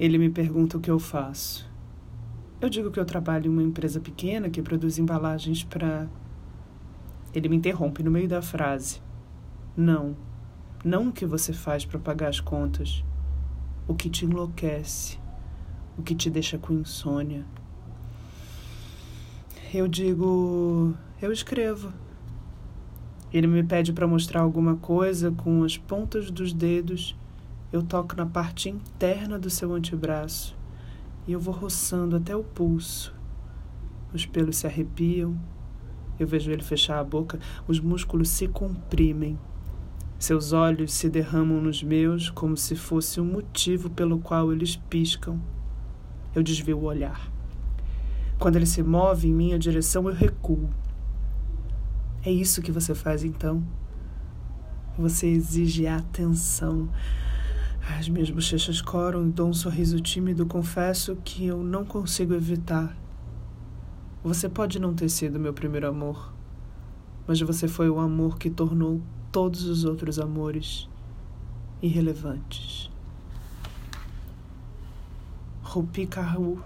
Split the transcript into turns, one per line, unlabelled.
Ele me pergunta o que eu faço. Eu digo que eu trabalho em uma empresa pequena que produz embalagens para. Ele me interrompe no meio da frase. Não, não o que você faz para pagar as contas. O que te enlouquece, o que te deixa com insônia. Eu digo, eu escrevo. Ele me pede para mostrar alguma coisa com as pontas dos dedos. Eu toco na parte interna do seu antebraço e eu vou roçando até o pulso. Os pelos se arrepiam. Eu vejo ele fechar a boca, os músculos se comprimem. Seus olhos se derramam nos meus como se fosse um motivo pelo qual eles piscam. Eu desvio o olhar. Quando ele se move em minha direção, eu recuo. É isso que você faz então? Você exige atenção. As minhas bochechas coram e dou um sorriso tímido. Confesso que eu não consigo evitar. Você pode não ter sido meu primeiro amor, mas você foi o amor que tornou todos os outros amores irrelevantes. Rupi Kaur